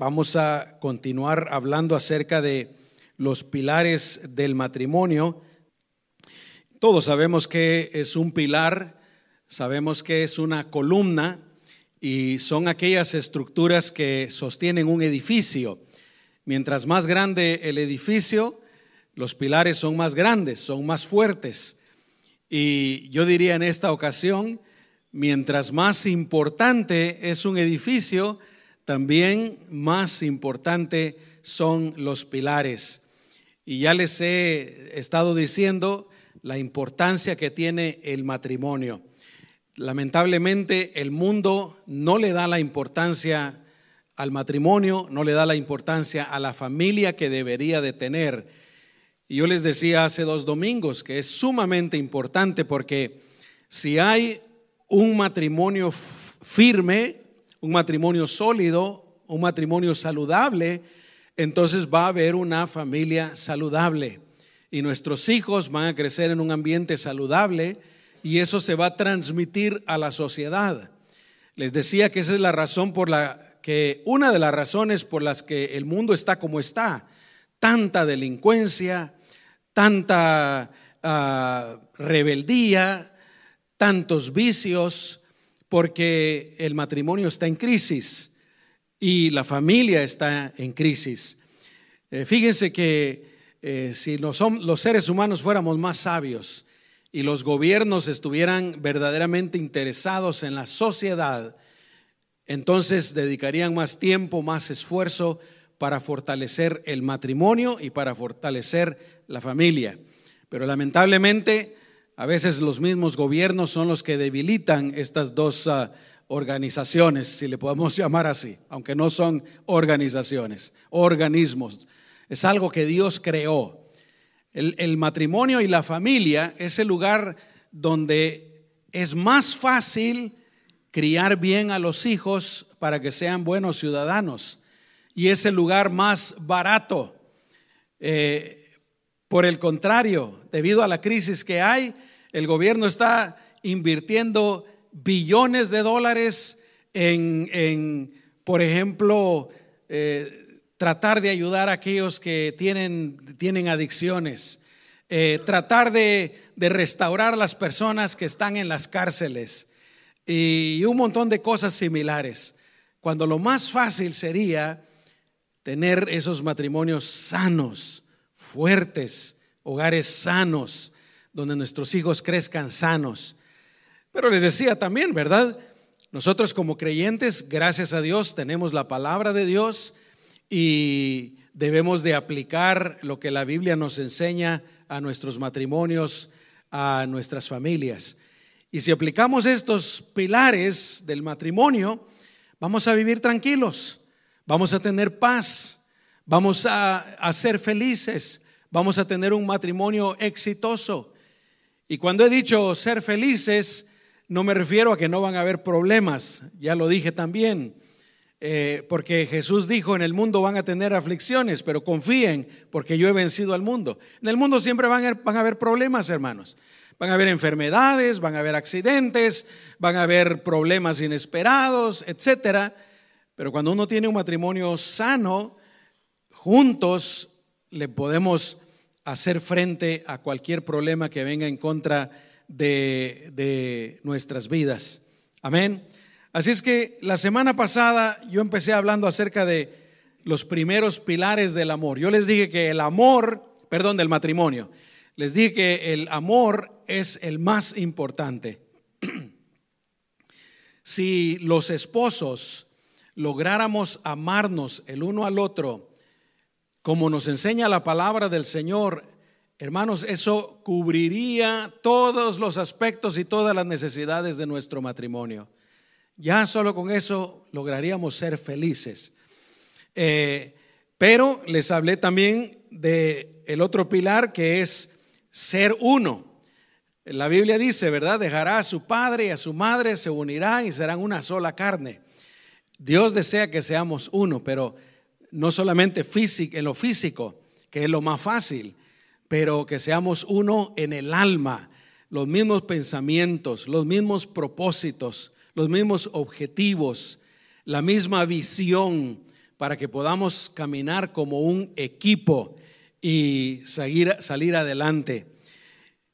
vamos a continuar hablando acerca de los pilares del matrimonio. Todos sabemos que es un pilar, sabemos que es una columna y son aquellas estructuras que sostienen un edificio. Mientras más grande el edificio, los pilares son más grandes, son más fuertes. Y yo diría en esta ocasión, mientras más importante es un edificio, también más importante son los pilares. Y ya les he estado diciendo la importancia que tiene el matrimonio. Lamentablemente el mundo no le da la importancia al matrimonio, no le da la importancia a la familia que debería de tener. Y yo les decía hace dos domingos que es sumamente importante porque si hay un matrimonio firme, un matrimonio sólido, un matrimonio saludable, entonces va a haber una familia saludable y nuestros hijos van a crecer en un ambiente saludable y eso se va a transmitir a la sociedad. Les decía que esa es la razón por la que, una de las razones por las que el mundo está como está, tanta delincuencia, tanta ah, rebeldía, tantos vicios, porque el matrimonio está en crisis y la familia está en crisis. Eh, fíjense que eh, si los, los seres humanos fuéramos más sabios y los gobiernos estuvieran verdaderamente interesados en la sociedad, entonces dedicarían más tiempo, más esfuerzo para fortalecer el matrimonio y para fortalecer la familia. Pero lamentablemente, a veces los mismos gobiernos son los que debilitan estas dos ah, organizaciones, si le podemos llamar así, aunque no son organizaciones, organismos. Es algo que Dios creó. El, matrimonio y la familia es el lugar donde es más fácil criar bien a los hijos para que sean buenos ciudadanos. Y es el lugar más barato. Eh, por el contrario, debido a la crisis que hay, el gobierno está invirtiendo billones de dólares en, por ejemplo, eh, tratar de ayudar a aquellos que tienen, tienen adicciones, eh, tratar de, de restaurar a las personas que están en las cárceles y un montón de cosas similares. Cuando lo más fácil sería tener esos matrimonios sanos, fuertes, hogares sanos, donde nuestros hijos crezcan sanos. Pero les decía también, ¿verdad? Nosotros como creyentes, gracias a Dios, tenemos la palabra de Dios y debemos de aplicar lo que la Biblia nos enseña a nuestros matrimonios, a nuestras familias. Y si aplicamos estos pilares del matrimonio, vamos a vivir tranquilos, vamos a tener paz, vamos a, ser felices, vamos a tener un matrimonio exitoso. Y cuando he dicho ser felices, no me refiero a que no van a haber problemas, ya lo dije también, eh, porque Jesús dijo, en el mundo van a tener aflicciones, pero confíen porque yo he vencido al mundo. En el mundo siempre van a, van a haber problemas, hermanos. Van a haber enfermedades, van a haber accidentes, van a haber problemas inesperados, etcétera. Pero cuando uno tiene un matrimonio sano, juntos le podemos hacer frente a cualquier problema que venga en contra de, nuestras vidas. Amén. Así es que la semana pasada yo empecé hablando acerca de los primeros pilares del amor. Yo les dije que el amor, perdón, del matrimonio, les dije que el amor es el más importante. si los esposos lográramos amarnos el uno al otro, como nos enseña la palabra del Señor, Hermanos, eso cubriría todos los aspectos y todas las necesidades de nuestro matrimonio. Ya solo con eso lograríamos ser felices. Eh, pero les hablé también de el otro pilar que es ser uno. La Biblia dice, ¿verdad? Dejará a su padre y a su madre, se unirán y serán una sola carne. Dios desea que seamos uno, pero no solamente en lo físico, que es lo más fácil, pero que seamos uno en el alma, los mismos pensamientos, los mismos propósitos, los mismos objetivos, la misma visión para que podamos caminar como un equipo y salir adelante.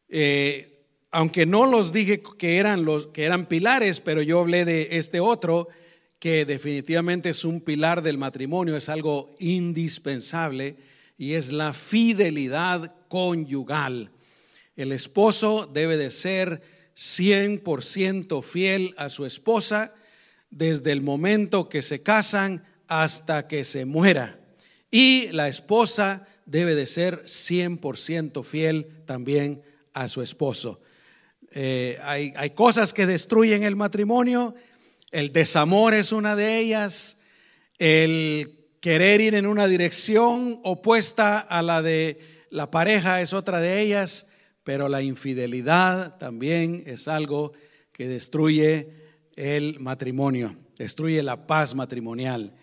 Eh, aunque no los dije que eran, los, que eran pilares, pero yo hablé de este otro, que definitivamente es un pilar del matrimonio, es algo indispensable y es la fidelidad conyugal. El esposo debe de ser 100% fiel a su esposa desde el momento que se casan hasta que se muera. Y la esposa debe de ser 100% fiel también a su esposo. Eh, hay, hay cosas que destruyen el matrimonio, el desamor es una de ellas, el querer ir en una dirección opuesta a la de la pareja es otra de ellas, pero la infidelidad también es algo que destruye el matrimonio, destruye la paz matrimonial.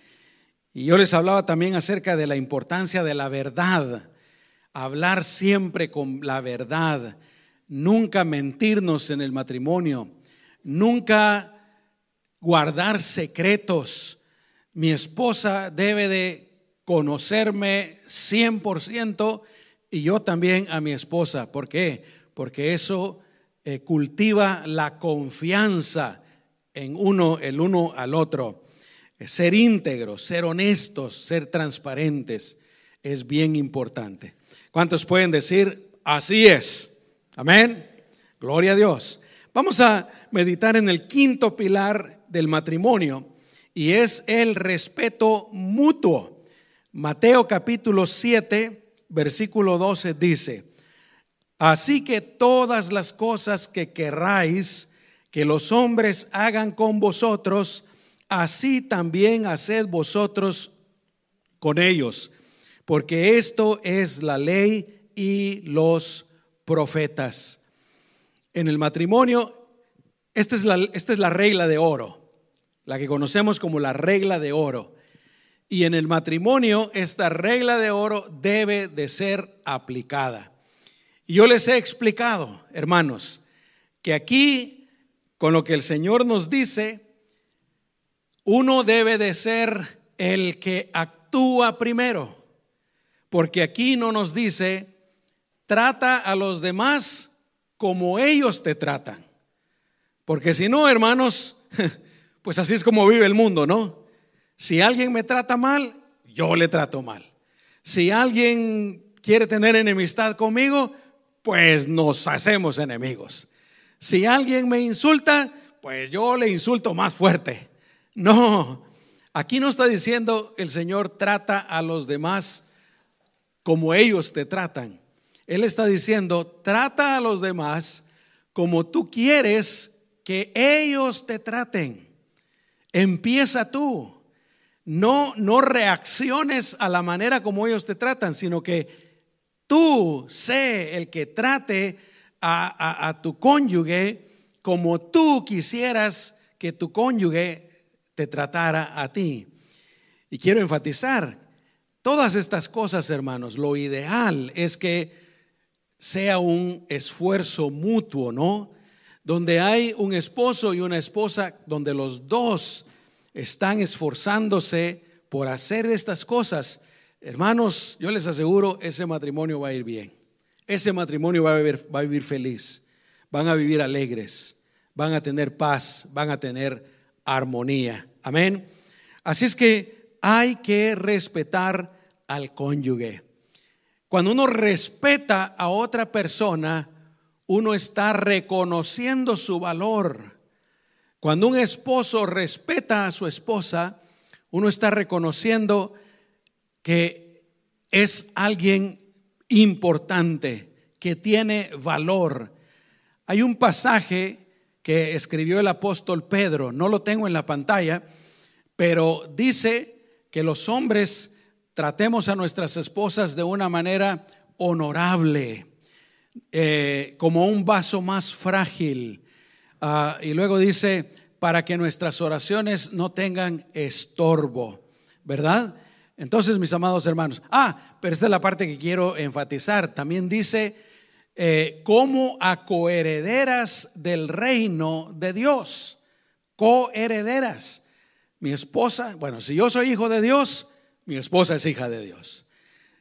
Y yo les hablaba también acerca de la importancia de la verdad, hablar siempre con la verdad, nunca mentirnos en el matrimonio, nunca guardar secretos. Mi esposa debe de conocerme 100% y yo también a mi esposa. ¿Por qué? Porque eso eh, cultiva la confianza en uno, el uno al otro. Ser íntegros, ser honestos, ser transparentes es bien importante. ¿Cuántos pueden decir, así es? Amén. Gloria a Dios. Vamos a meditar en el quinto pilar del matrimonio y es el respeto mutuo. Mateo capítulo 7, versículo 12 dice, así que todas las cosas que querráis que los hombres hagan con vosotros, así también haced vosotros con ellos, porque esto es la ley y los profetas. En el matrimonio, esta es la, esta es la regla de oro la que conocemos como la regla de oro. Y en el matrimonio esta regla de oro debe de ser aplicada. Y yo les he explicado, hermanos, que aquí, con lo que el Señor nos dice, uno debe de ser el que actúa primero. Porque aquí no nos dice, trata a los demás como ellos te tratan. Porque si no, hermanos, pues así es como vive el mundo, ¿no? Si alguien me trata mal, yo le trato mal. Si alguien quiere tener enemistad conmigo, pues nos hacemos enemigos. Si alguien me insulta, pues yo le insulto más fuerte. No, aquí no está diciendo el Señor trata a los demás como ellos te tratan. Él está diciendo, trata a los demás como tú quieres que ellos te traten. Empieza tú. No, no reacciones a la manera como ellos te tratan, sino que tú sé el que trate a, a tu cónyuge como tú quisieras que tu cónyuge te tratara a ti. Y quiero enfatizar, todas estas cosas, hermanos, lo ideal es que sea un esfuerzo mutuo, ¿no? Donde hay un esposo y una esposa, donde los dos están esforzándose por hacer estas cosas, hermanos, yo les aseguro, ese matrimonio va a ir bien. Ese matrimonio va a vivir, va a vivir feliz, van a vivir alegres, van a tener paz, van a tener armonía. Amén. Así es que hay que respetar al cónyuge. Cuando uno respeta a otra persona, uno está reconociendo su valor. Cuando un esposo respeta a su esposa, uno está reconociendo que es alguien importante, que tiene valor. Hay un pasaje que escribió el apóstol Pedro, no lo tengo en la pantalla, pero dice que los hombres tratemos a nuestras esposas de una manera honorable eh, como un vaso más frágil. Ah, y luego dice, para que nuestras oraciones no tengan estorbo, ¿verdad? Entonces, mis amados hermanos, ah, pero esta es la parte que quiero enfatizar. También dice, eh, como a coherederas del reino de Dios, coherederas. Mi esposa, bueno, si yo soy hijo de Dios, mi esposa es hija de Dios.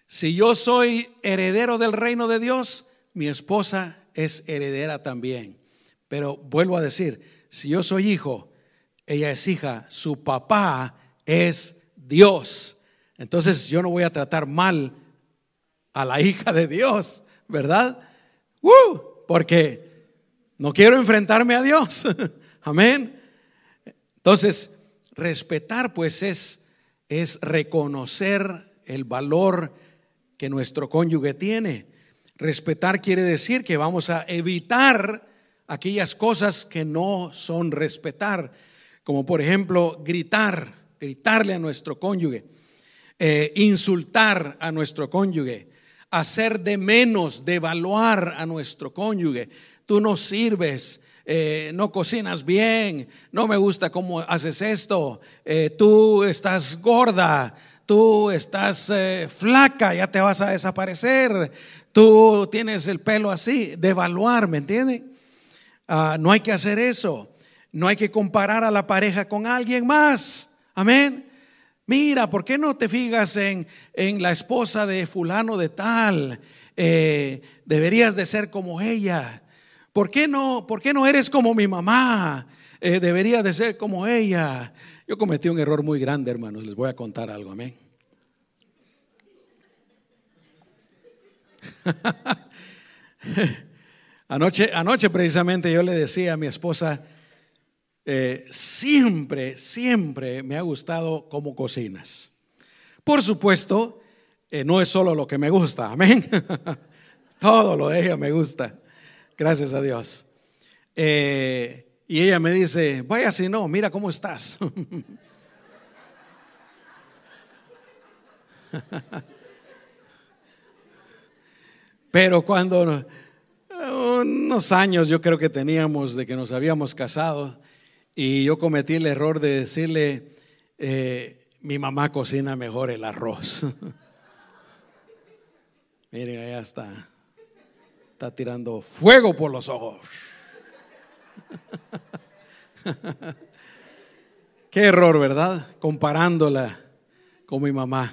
Si yo soy heredero del reino de Dios, mi esposa es heredera también. Pero vuelvo a decir, si yo soy hijo, ella es hija, su papá es Dios. Entonces yo no voy a tratar mal a la hija de Dios, ¿verdad? ¡Uh! Porque no quiero enfrentarme a Dios. Amén. Entonces, respetar pues es, es reconocer el valor que nuestro cónyuge tiene. Respetar quiere decir que vamos a evitar aquellas cosas que no son respetar, como por ejemplo gritar, gritarle a nuestro cónyuge, eh, insultar a nuestro cónyuge, hacer de menos, devaluar a nuestro cónyuge. Tú no sirves, eh, no cocinas bien, no me gusta cómo haces esto, eh, tú estás gorda, tú estás flaca, ya te vas a desaparecer, tú tienes el pelo así, devaluar, ¿me entienden? Ah, no hay que hacer eso, no hay que comparar a la pareja con alguien más, amén. Mira, ¿por qué no te fijas en, en la esposa de fulano de tal? deberías de ser como ella. ¿Por qué no, por qué no eres como mi mamá? Eh, debería de ser como ella. Yo cometí un error muy grande, hermanos. Les voy a contar algo, amén. anoche, anoche precisamente yo le decía a mi esposa, eh, siempre, siempre me ha gustado cómo cocinas. Por supuesto, eh, no es solo lo que me gusta, amén. Todo lo de ella me gusta. Gracias a Dios. Eh, y ella me dice, vaya si no, mira cómo estás. Pero cuando unos años yo creo que teníamos de que nos habíamos casado y yo cometí el error de decirle, eh, mi mamá cocina mejor el arroz. Miren, allá está está tirando fuego por los ojos. Qué error, ¿verdad? Comparándola con mi mamá.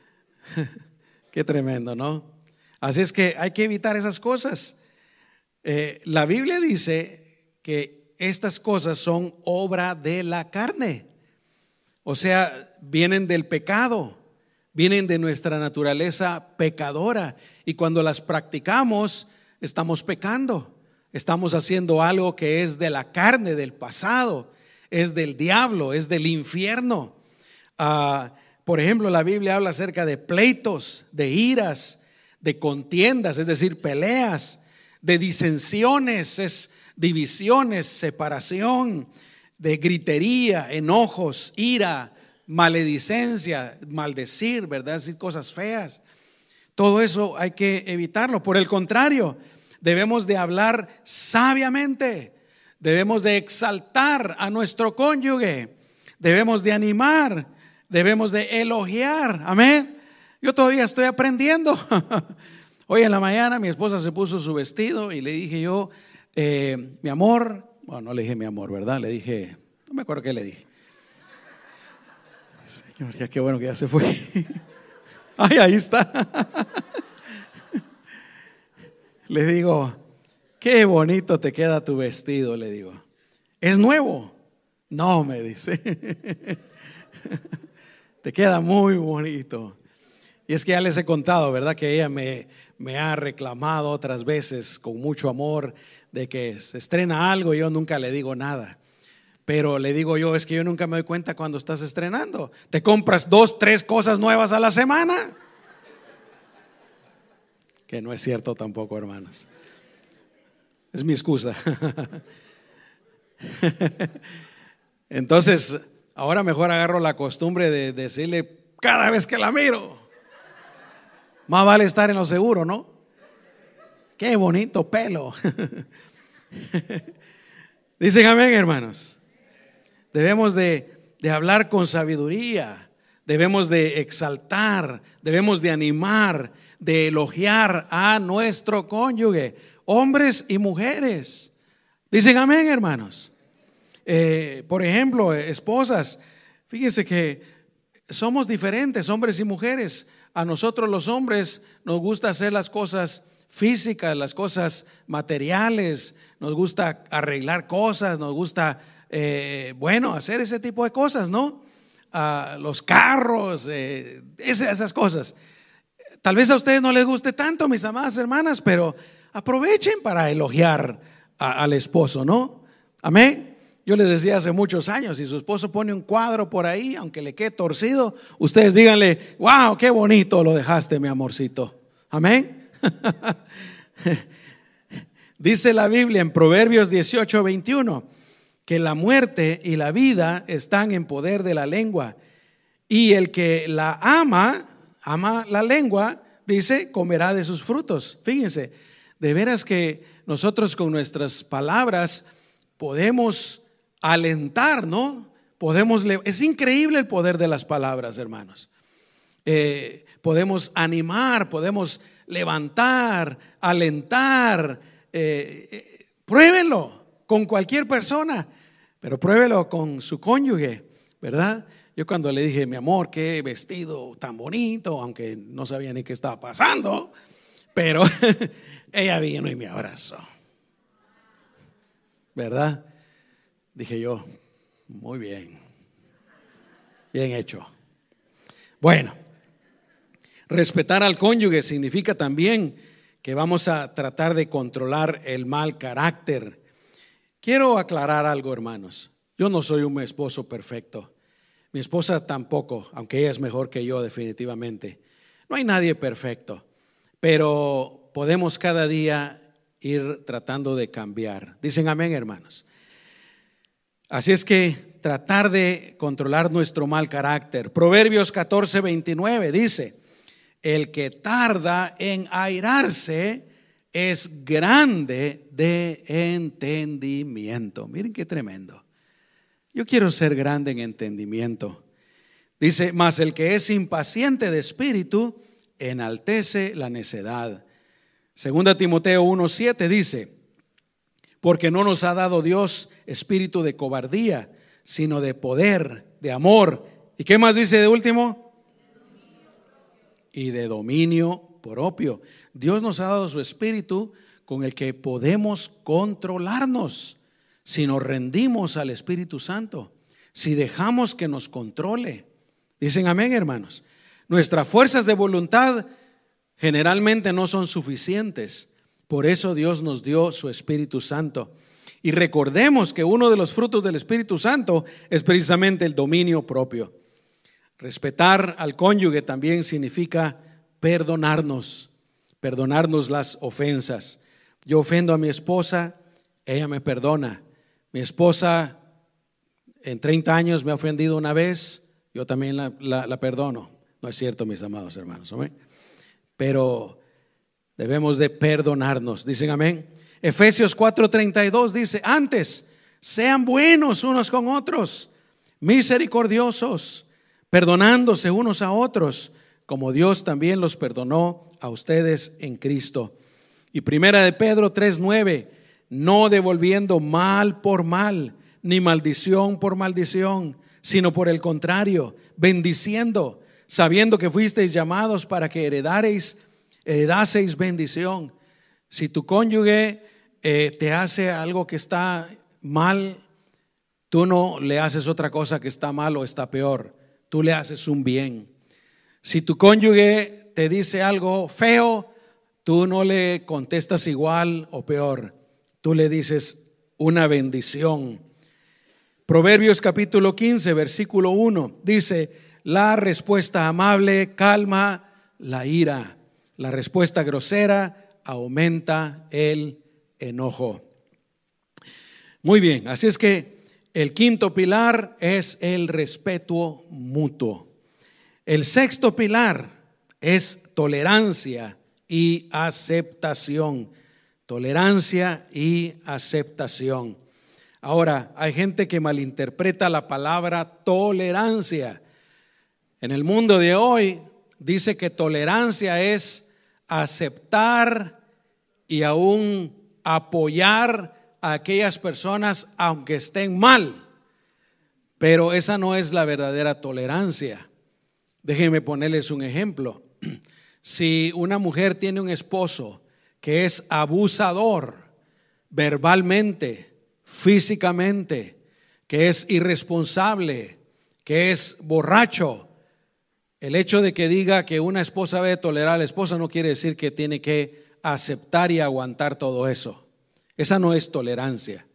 Qué tremendo, ¿no? Así es que hay que evitar esas cosas. Eh, la Biblia dice que estas cosas son obra de la carne. O sea, vienen del pecado vienen de nuestra naturaleza pecadora y cuando las practicamos estamos pecando, estamos haciendo algo que es de la carne, del pasado, es del diablo, es del infierno. Ah, por ejemplo, la Biblia habla acerca de pleitos, de iras, de contiendas, es decir, peleas, de disensiones, es divisiones, separación, de gritería, enojos, ira, maledicencia, maldecir, ¿verdad? Decir cosas feas. Todo eso hay que evitarlo. Por el contrario, debemos de hablar sabiamente. Debemos de exaltar a nuestro cónyuge. Debemos de animar. Debemos de elogiar. Amén. Yo todavía estoy aprendiendo. Hoy en la mañana mi esposa se puso su vestido y le dije yo, eh, mi amor, bueno, no le dije mi amor, ¿verdad? Le dije, no me acuerdo qué le dije. Señor, ya qué bueno que ya se fue. Ay, ahí está. Le digo, qué bonito te queda tu vestido, le digo. ¿Es nuevo? No, me dice. Te queda muy bonito. Y es que ya les he contado, ¿verdad? Que ella me, me ha reclamado otras veces con mucho amor de que se estrena algo y yo nunca le digo nada. Pero le digo yo, es que yo nunca me doy cuenta cuando estás estrenando. Te compras dos, tres cosas nuevas a la semana. Que no es cierto tampoco, hermanos. Es mi excusa. Entonces, ahora mejor agarro la costumbre de decirle cada vez que la miro. Más vale estar en lo seguro, ¿no? Qué bonito pelo. Dicen amén, hermanos. Debemos de, hablar con sabiduría, debemos de exaltar, debemos de animar, de elogiar a nuestro cónyuge, hombres y mujeres. Dicen amén, hermanos. Eh, por ejemplo, esposas, fíjense que somos diferentes, hombres y mujeres. A nosotros los hombres nos gusta hacer las cosas físicas, las cosas materiales, nos gusta arreglar cosas, nos gusta, eh, bueno, hacer ese tipo de cosas, ¿no? los carros, eh, esas cosas. Tal vez a ustedes no les guste tanto, mis amadas hermanas, pero aprovechen para elogiar al esposo, ¿no? Amén. Yo les decía hace muchos años, si su esposo pone un cuadro por ahí, aunque le quede torcido, ustedes díganle, wow, qué bonito lo dejaste, mi amorcito. Amén. Dice la Biblia en Proverbios 18, 21, que la muerte y la vida están en poder de la lengua. Y el que la ama, ama la lengua, dice, comerá de sus frutos. Fíjense, de veras que nosotros con nuestras palabras podemos alentar, ¿no? Podemos, es increíble el poder de las palabras, hermanos. Eh, podemos animar, podemos levantar, alentar. Eh, eh, pruébenlo con cualquier persona, pero pruébelo con su cónyuge, ¿verdad? Yo cuando le dije, mi amor, qué vestido tan bonito, aunque no sabía ni qué estaba pasando, pero ella vino y me abrazó. ¿Verdad? Dije yo, muy bien, bien hecho. Bueno, Respetar al cónyuge significa también que vamos a tratar de controlar el mal carácter. Quiero aclarar algo, hermanos. Yo no soy un esposo perfecto. Mi esposa tampoco, aunque ella es mejor que yo definitivamente. No hay nadie perfecto, pero podemos cada día ir tratando de cambiar. Dicen amén, hermanos. Así es que tratar de controlar nuestro mal carácter. Proverbios 14, 29 dice, el que tarda en airarse es grande de entendimiento. Miren qué tremendo. Yo quiero ser grande en entendimiento. Dice, mas el que es impaciente de espíritu enaltece la necedad. Segunda Timoteo 1:7 dice, porque no nos ha dado Dios espíritu de cobardía, sino de poder, de amor. ¿Y qué más dice de último? y de dominio propio. Dios nos ha dado su espíritu con el que podemos controlarnos si nos rendimos al Espíritu Santo, si dejamos que nos controle. Dicen amén, hermanos. Nuestras fuerzas de voluntad generalmente no son suficientes. Por eso Dios nos dio su Espíritu Santo. Y recordemos que uno de los frutos del Espíritu Santo es precisamente el dominio propio. Respetar al cónyuge también significa perdonarnos, perdonarnos las ofensas. Yo ofendo a mi esposa, ella me perdona. Mi esposa en 30 años me ha ofendido una vez, yo también la, perdono. No es cierto, mis amados hermanos. Pero debemos de perdonarnos. Dicen amén. Efesios 4:32 dice, antes, sean buenos unos con otros, misericordiosos perdonándose unos a otros, como Dios también los perdonó a ustedes en Cristo. Y primera de Pedro 3:9, no devolviendo mal por mal, ni maldición por maldición, sino por el contrario, bendiciendo, sabiendo que fuisteis llamados para que heredareis, heredaseis bendición. Si tu cónyuge eh, te hace algo que está mal, tú no le haces otra cosa que está mal o está peor tú le haces un bien. Si tu cónyuge te dice algo feo, tú no le contestas igual o peor, tú le dices una bendición. Proverbios capítulo 15, versículo 1 dice, la respuesta amable calma la ira, la respuesta grosera aumenta el enojo. Muy bien, así es que el quinto pilar es el respeto mutuo. El sexto pilar es tolerancia y aceptación. Tolerancia y aceptación. Ahora, hay gente que malinterpreta la palabra tolerancia. En el mundo de hoy dice que tolerancia es aceptar y aún apoyar a aquellas personas aunque estén mal. Pero esa no es la verdadera tolerancia. Déjenme ponerles un ejemplo. Si una mujer tiene un esposo que es abusador verbalmente, físicamente, que es irresponsable, que es borracho, el hecho de que diga que una esposa debe tolerar a la esposa no quiere decir que tiene que aceptar y aguantar todo eso. Esa no es tolerancia.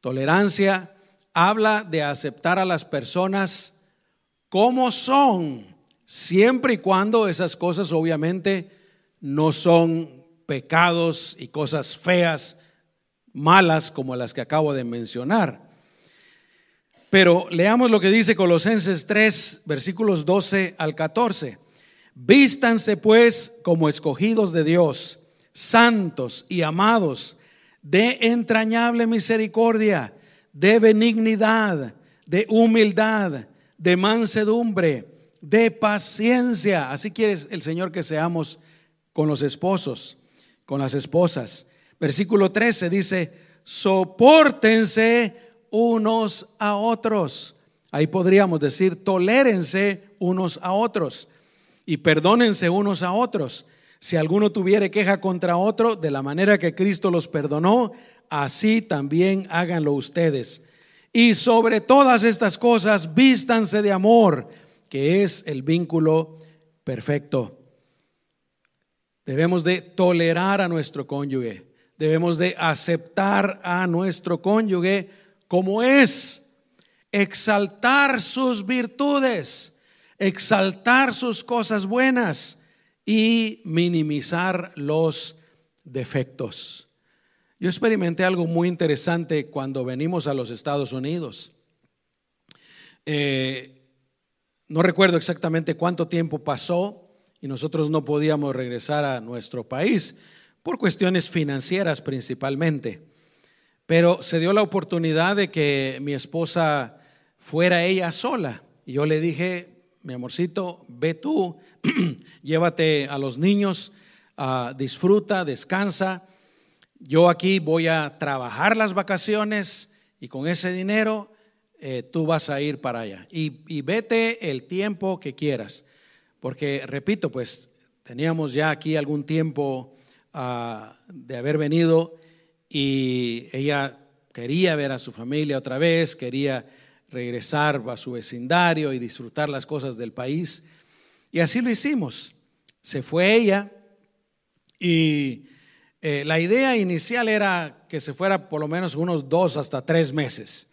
Tolerancia habla de aceptar a las personas como son, siempre y cuando esas cosas obviamente no son pecados y cosas feas, malas como las que acabo de mencionar. Pero leamos lo que dice Colosenses 3, versículos 12 al 14. Vístanse pues como escogidos de Dios, santos y amados, de entrañable misericordia, de benignidad, de humildad, de mansedumbre, de paciencia. Así quiere el Señor que seamos con los esposos, con las esposas. Versículo 13 dice, soportense unos a otros. Ahí podríamos decir, tolérense unos a otros y perdónense unos a otros. Si alguno tuviere queja contra otro, de la manera que Cristo los perdonó, así también háganlo ustedes. Y sobre todas estas cosas, vístanse de amor, que es el vínculo perfecto. Debemos de tolerar a nuestro cónyuge, debemos de aceptar a nuestro cónyuge como es exaltar sus virtudes, exaltar sus cosas buenas y minimizar los defectos. Yo experimenté algo muy interesante cuando venimos a los Estados Unidos. Eh, no recuerdo exactamente cuánto tiempo pasó y nosotros no podíamos regresar a nuestro país por cuestiones financieras principalmente. Pero se dio la oportunidad de que mi esposa fuera ella sola. Y yo le dije, mi amorcito, ve tú, llévate a los niños, ah, disfruta, descansa. Yo aquí voy a trabajar las vacaciones y con ese dinero eh, tú vas a ir para allá. Y, vete el tiempo que quieras. Porque, repito, pues teníamos ya aquí algún tiempo ah, de haber venido y ella quería ver a su familia otra vez, quería regresar a su vecindario y disfrutar las cosas del país. Y así lo hicimos. Se fue ella y eh, la idea inicial era que se fuera por lo menos unos dos hasta tres meses.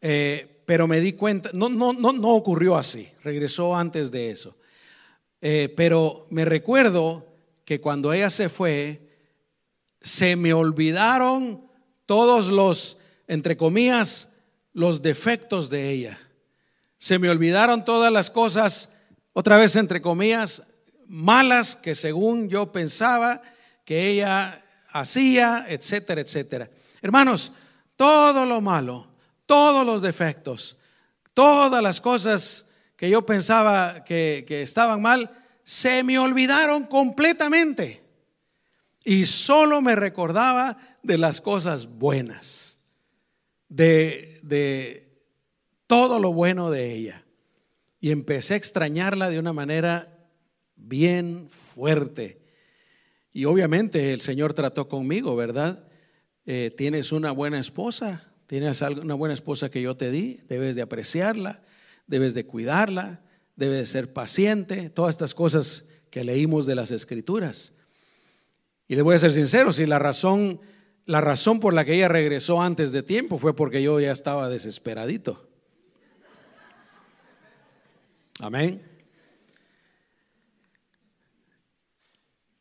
Eh, pero me di cuenta, no, no, no, no ocurrió así, regresó antes de eso. Eh, pero me recuerdo que cuando ella se fue, se me olvidaron todos los, entre comillas, los defectos de ella. Se me olvidaron todas las cosas, otra vez entre comillas, malas que según yo pensaba que ella hacía, etcétera, etcétera. Hermanos, todo lo malo, todos los defectos, todas las cosas que yo pensaba que, que estaban mal, se me olvidaron completamente y solo me recordaba de las cosas buenas, de, de todo lo bueno de ella. Y empecé a extrañarla de una manera bien fuerte. Y obviamente el Señor trató conmigo, ¿verdad? Eh, tienes una buena esposa, tienes una buena esposa que yo te di, debes de apreciarla, debes de cuidarla, debes de ser paciente, todas estas cosas que leímos de las escrituras. Y le voy a ser sincero, si la razón, la razón por la que ella regresó antes de tiempo fue porque yo ya estaba desesperadito. Amén.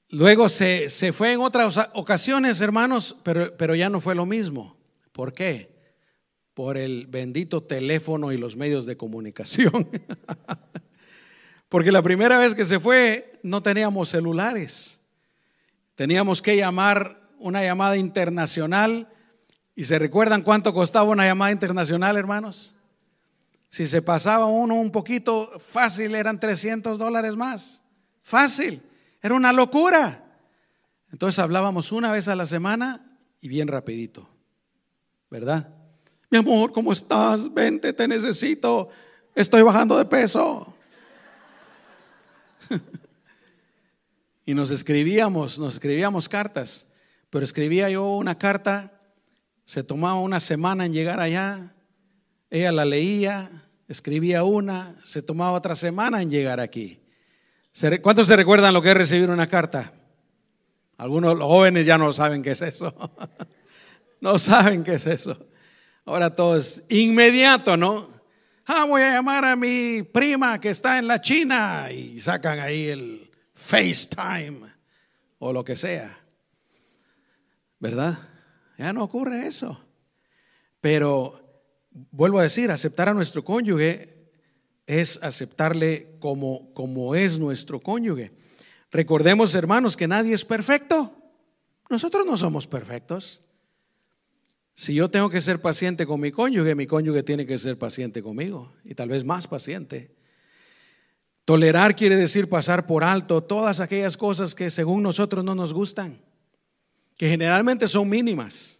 Luego se, se, fue en otras ocasiones, hermanos, pero, pero ya no fue lo mismo. ¿Por qué? Por el bendito teléfono y los medios de comunicación. Porque la primera vez que se fue no teníamos celulares. Teníamos que llamar una llamada internacional. ¿Y se recuerdan cuánto costaba una llamada internacional, hermanos? Si se pasaba uno un poquito fácil, eran 300 dólares más. Fácil. Era una locura. Entonces hablábamos una vez a la semana y bien rapidito. ¿Verdad? Mi amor, ¿cómo estás? Vente, te necesito. Estoy bajando de peso. y nos escribíamos, nos escribíamos cartas, pero escribía yo una carta, se tomaba una semana en llegar allá, ella la leía, escribía una, se tomaba otra semana en llegar aquí. ¿Cuántos se recuerdan lo que es recibir una carta? Algunos los jóvenes ya no saben qué es eso. no saben qué es eso. Ahora todo es inmediato, ¿no? Ah, voy a llamar a mi prima que está en la China y sacan ahí el FaceTime o lo que sea. ¿Verdad? Ya no ocurre eso. Pero vuelvo a decir, aceptar a nuestro cónyuge es aceptarle como, como es nuestro cónyuge. Recordemos, hermanos, que nadie es perfecto. Nosotros no somos perfectos. Si yo tengo que ser paciente con mi cónyuge, mi cónyuge tiene que ser paciente conmigo y tal vez más paciente. Tolerar quiere decir pasar por alto todas aquellas cosas que según nosotros no nos gustan, que generalmente son mínimas.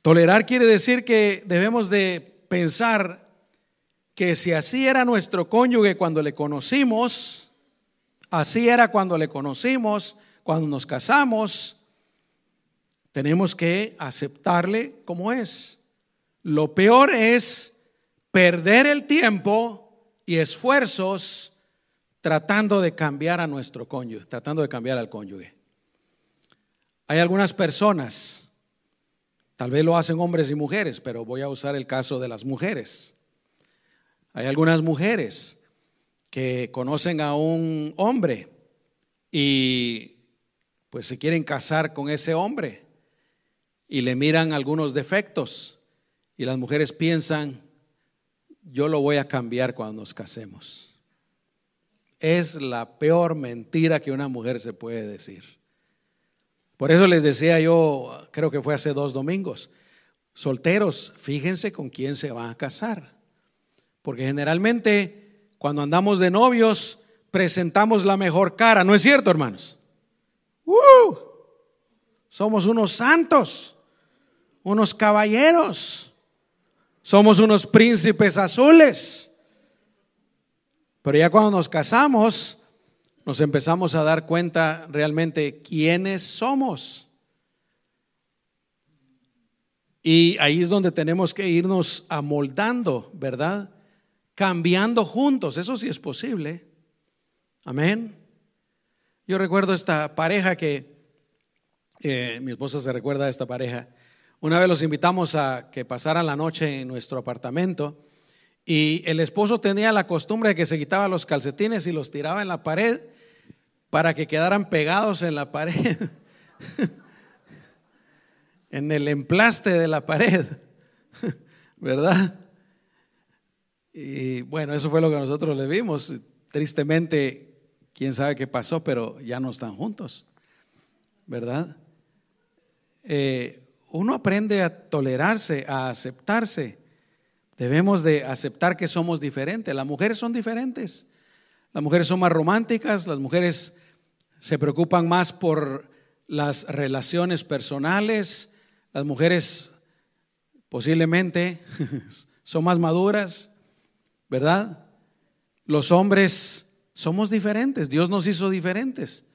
Tolerar quiere decir que debemos de pensar que si así era nuestro cónyuge cuando le conocimos, Así era cuando le conocimos, cuando nos casamos. Tenemos que aceptarle como es. Lo peor es perder el tiempo y esfuerzos tratando de cambiar a nuestro cónyuge, tratando de cambiar al cónyuge. Hay algunas personas, tal vez lo hacen hombres y mujeres, pero voy a usar el caso de las mujeres. Hay algunas mujeres que conocen a un hombre y pues se quieren casar con ese hombre y le miran algunos defectos y las mujeres piensan, yo lo voy a cambiar cuando nos casemos. Es la peor mentira que una mujer se puede decir. Por eso les decía yo, creo que fue hace dos domingos, solteros, fíjense con quién se van a casar. Porque generalmente cuando andamos de novios, presentamos la mejor cara. ¿No es cierto, hermanos? ¡Uh! Somos unos santos, unos caballeros, somos unos príncipes azules. Pero ya cuando nos casamos, nos empezamos a dar cuenta realmente quiénes somos. Y ahí es donde tenemos que irnos amoldando, ¿verdad? cambiando juntos. Eso sí es posible. Amén. Yo recuerdo esta pareja que, eh, mi esposa se recuerda a esta pareja. Una vez los invitamos a que pasaran la noche en nuestro apartamento y el esposo tenía la costumbre de que se quitaba los calcetines y los tiraba en la pared para que quedaran pegados en la pared, en el emplaste de la pared, ¿verdad? Y bueno, eso fue lo que nosotros le vimos. Tristemente, quién sabe qué pasó, pero ya no están juntos, ¿verdad? Eh, uno aprende a tolerarse, a aceptarse. Debemos de aceptar que somos diferentes. Las mujeres son diferentes. Las mujeres son más románticas, las mujeres se preocupan más por las relaciones personales, las mujeres posiblemente son más maduras, ¿verdad? Los hombres somos diferentes, Dios nos hizo diferentes.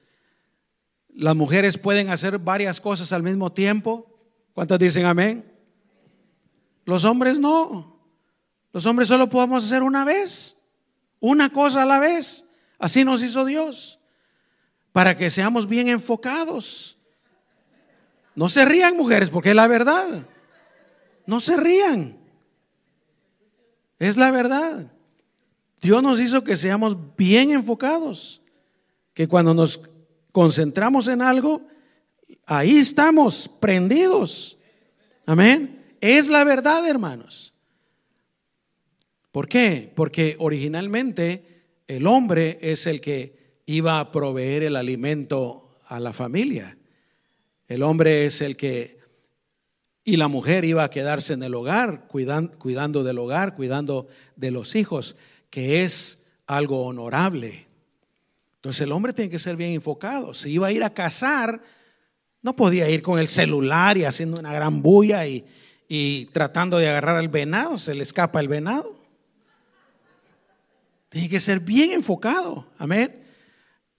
Las mujeres pueden hacer varias cosas al mismo tiempo. ¿Cuántas dicen amén? Los hombres no. Los hombres solo podemos hacer una vez, una cosa a la vez. Así nos hizo Dios, para que seamos bien enfocados. No se rían mujeres, porque es la verdad. No se rían. Es la verdad. Dios nos hizo que seamos bien enfocados, que cuando nos concentramos en algo, ahí estamos prendidos. Amén. Es la verdad, hermanos. ¿Por qué? Porque originalmente el hombre es el que iba a proveer el alimento a la familia. El hombre es el que y la mujer iba a quedarse en el hogar, cuidando, del hogar, cuidando de los hijos, que es algo honorable. Entonces el hombre tiene que ser bien enfocado. Si iba a ir a cazar, no podía ir con el celular y haciendo una gran bulla y, y tratando de agarrar al venado, se le escapa el venado. Tiene que ser bien enfocado. Amén.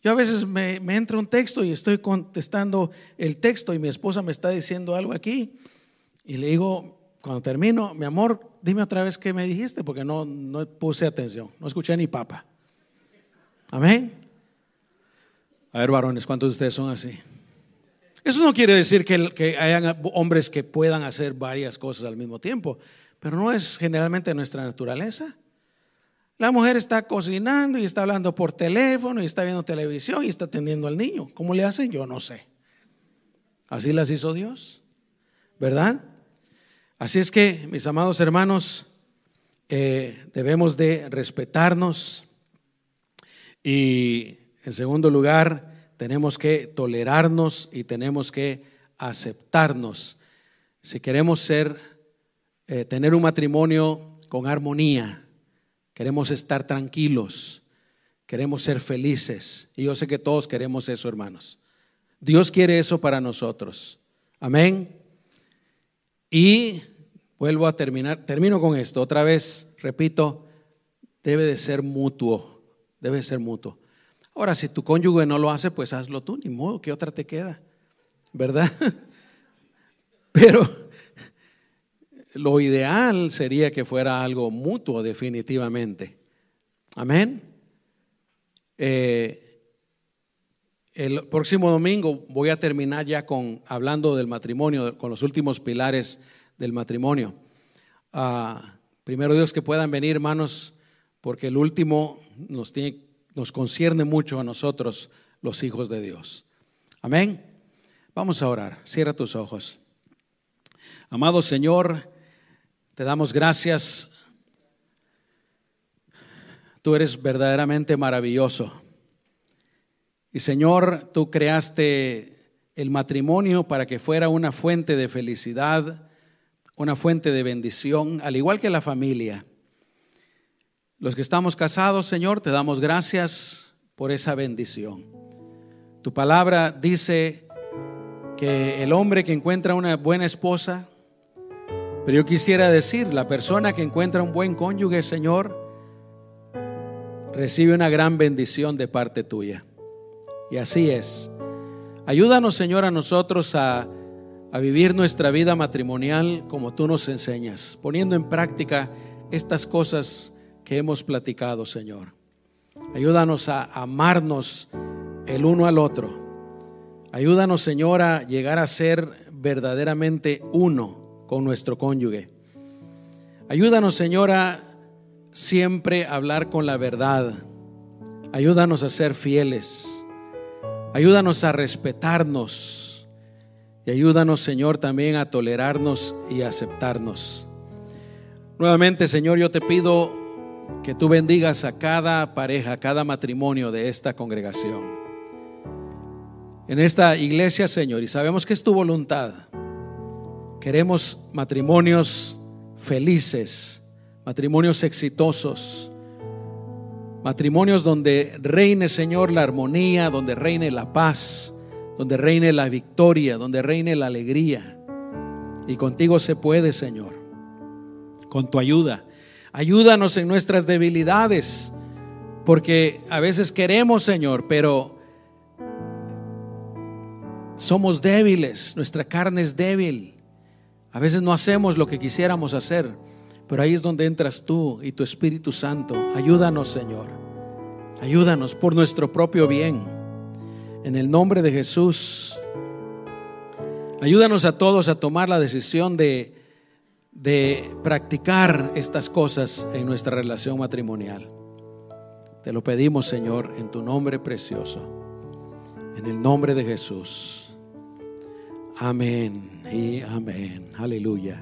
Yo a veces me, me, entra un texto y estoy contestando el texto y mi esposa me está diciendo algo aquí. Y le digo, cuando termino, mi amor, dime otra vez qué me dijiste porque no, no puse atención, no escuché ni papa. Amén. A ver, varones, ¿cuántos de ustedes son así? Eso no quiere decir que, hayan hombres que puedan hacer varias cosas al mismo tiempo, pero no es generalmente nuestra naturaleza. La mujer está cocinando y está hablando por teléfono y está viendo televisión y está atendiendo al niño. ¿Cómo le hacen? Yo no sé. Así las hizo Dios, ¿verdad? Así es que, mis amados hermanos, eh, debemos de respetarnos y, en segundo lugar, tenemos que tolerarnos y tenemos que aceptarnos. Si queremos ser, eh, tener un matrimonio con armonía, queremos estar tranquilos, queremos ser felices. Y yo sé que todos queremos eso, hermanos. Dios quiere eso para nosotros. Amén. Y vuelvo a terminar, termino con esto. Otra vez, repito, debe de ser mutuo, debe de ser mutuo. Ahora, si tu cónyuge no lo hace, pues hazlo tú, ni modo, ¿qué otra te queda? ¿Verdad? Pero lo ideal sería que fuera algo mutuo definitivamente. Amén. Eh, el próximo domingo voy a terminar ya con hablando del matrimonio, con los últimos pilares del matrimonio. Ah, primero Dios que puedan venir, hermanos, porque el último nos, tiene, nos concierne mucho a nosotros, los hijos de Dios. Amén. Vamos a orar. Cierra tus ojos. Amado Señor, te damos gracias. Tú eres verdaderamente maravilloso. Y Señor, tú creaste el matrimonio para que fuera una fuente de felicidad, una fuente de bendición, al igual que la familia. Los que estamos casados, Señor, te damos gracias por esa bendición. Tu palabra dice que el hombre que encuentra una buena esposa, pero yo quisiera decir, la persona que encuentra un buen cónyuge, Señor, recibe una gran bendición de parte tuya. Y así es. Ayúdanos, Señor, a nosotros a, vivir nuestra vida matrimonial como tú nos enseñas, poniendo en práctica estas cosas que hemos platicado, Señor. Ayúdanos a amarnos el uno al otro. Ayúdanos, Señor, a llegar a ser verdaderamente uno con nuestro cónyuge. Ayúdanos, Señor, a siempre hablar con la verdad. Ayúdanos a ser fieles. Ayúdanos a respetarnos y ayúdanos, Señor, también a tolerarnos y aceptarnos. Nuevamente, Señor, yo te pido que tú bendigas a cada pareja, a cada matrimonio de esta congregación. En esta iglesia, Señor, y sabemos que es tu voluntad. Queremos matrimonios felices, matrimonios exitosos, Matrimonios donde reine, Señor, la armonía, donde reine la paz, donde reine la victoria, donde reine la alegría. Y contigo se puede, Señor, con tu ayuda. Ayúdanos en nuestras debilidades, porque a veces queremos, Señor, pero somos débiles, nuestra carne es débil. A veces no hacemos lo que quisiéramos hacer. Pero ahí es donde entras tú y tu Espíritu Santo. Ayúdanos, Señor. Ayúdanos por nuestro propio bien. En el nombre de Jesús. Ayúdanos a todos a tomar la decisión de, de practicar estas cosas en nuestra relación matrimonial. Te lo pedimos, Señor, en tu nombre precioso. En el nombre de Jesús. Amén y amén. Aleluya.